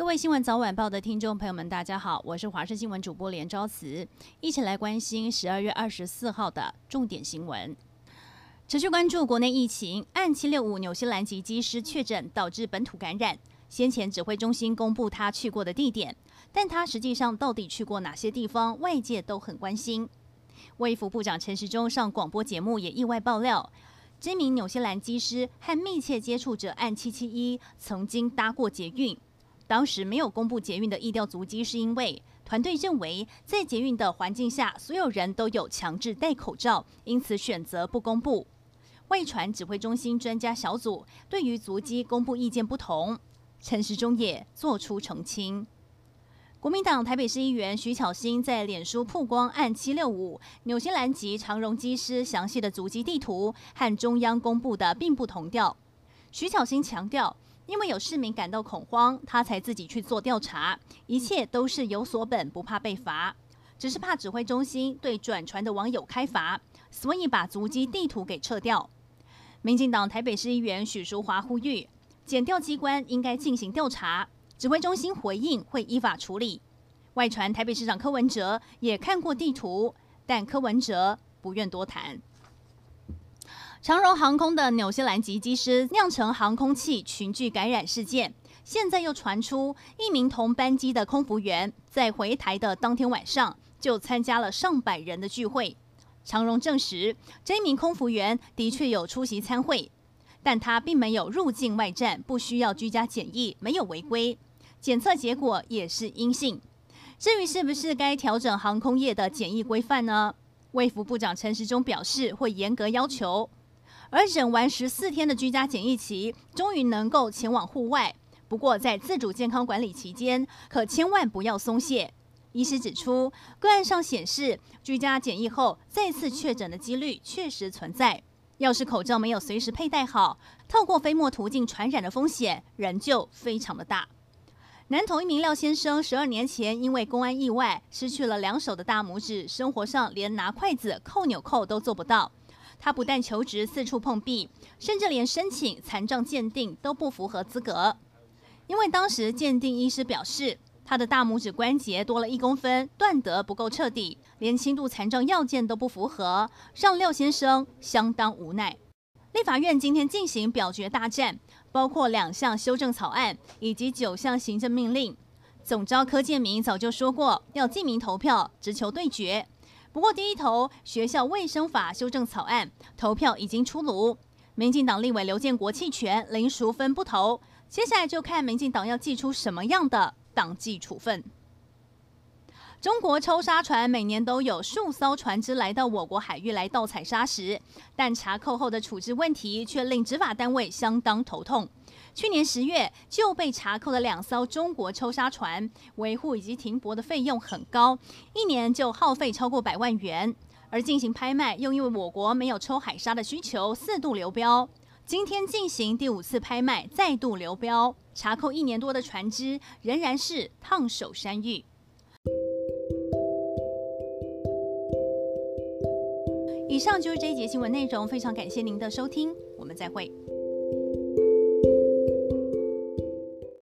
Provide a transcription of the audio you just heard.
各位新闻早晚报的听众朋友们，大家好，我是华视新闻主播连昭慈，一起来关心十二月二十四号的重点新闻。持续关注国内疫情，案七六五纽西兰籍机师确诊导致本土感染，先前指挥中心公布他去过的地点，但他实际上到底去过哪些地方，外界都很关心。卫福部长陈时中上广播节目也意外爆料。这名纽西兰机师和密切接触者案七七一曾经搭过捷运，当时没有公布捷运的疫调足迹，是因为团队认为在捷运的环境下，所有人都有强制戴口罩，因此选择不公布。外传指挥中心专家小组对于足迹公布意见不同，陈时中也做出澄清。国民党台北市议员徐巧芯在脸书曝光案七六五纽西兰籍长荣机师详细的足迹地图，和中央公布的并不同调。徐巧芯强调，因为有市民感到恐慌，他才自己去做调查，一切都是有所本，不怕被罚，只是怕指挥中心对转传的网友开罚，所以把足迹地图给撤掉。民进党台北市议员许淑华呼吁，检调机关应该进行调查。指挥中心回应会依法处理。外传台北市长柯文哲也看过地图，但柯文哲不愿多谈。长荣航空的纽西兰籍机师酿成航空器群聚感染事件，现在又传出一名同班机的空服员在回台的当天晚上就参加了上百人的聚会。长荣证实，这名空服员的确有出席参会，但他并没有入境外站，不需要居家检疫，没有违规。检测结果也是阴性，至于是不是该调整航空业的检疫规范呢？卫福部长陈时中表示会严格要求。而忍完十四天的居家检疫期，终于能够前往户外。不过在自主健康管理期间，可千万不要松懈。医师指出，个案上显示居家检疫后再次确诊的几率确实存在。要是口罩没有随时佩戴好，透过飞沫途径传染的风险仍旧非常的大。南投一名廖先生，十二年前因为公安意外失去了两手的大拇指，生活上连拿筷子、扣纽扣都做不到。他不但求职四处碰壁，甚至连申请残障鉴定都不符合资格。因为当时鉴定医师表示，他的大拇指关节多了一公分，断得不够彻底，连轻度残障要件都不符合，让廖先生相当无奈。立法院今天进行表决大战。包括两项修正草案以及九项行政命令，总召柯建铭早就说过要记名投票，直球对决。不过第一投学校卫生法修正草案投票已经出炉，民进党立委刘建国弃权，林淑芬不投。接下来就看民进党要祭出什么样的党纪处分。中国抽沙船每年都有数艘船只来到我国海域来盗采砂石，但查扣后的处置问题却令执法单位相当头痛。去年十月就被查扣了两艘中国抽沙船，维护以及停泊的费用很高，一年就耗费超过百万元。而进行拍卖又因为我国没有抽海沙的需求，四度流标。今天进行第五次拍卖，再度流标，查扣一年多的船只仍然是烫手山芋。以上就是这一节新闻内容，非常感谢您的收听，我们再会。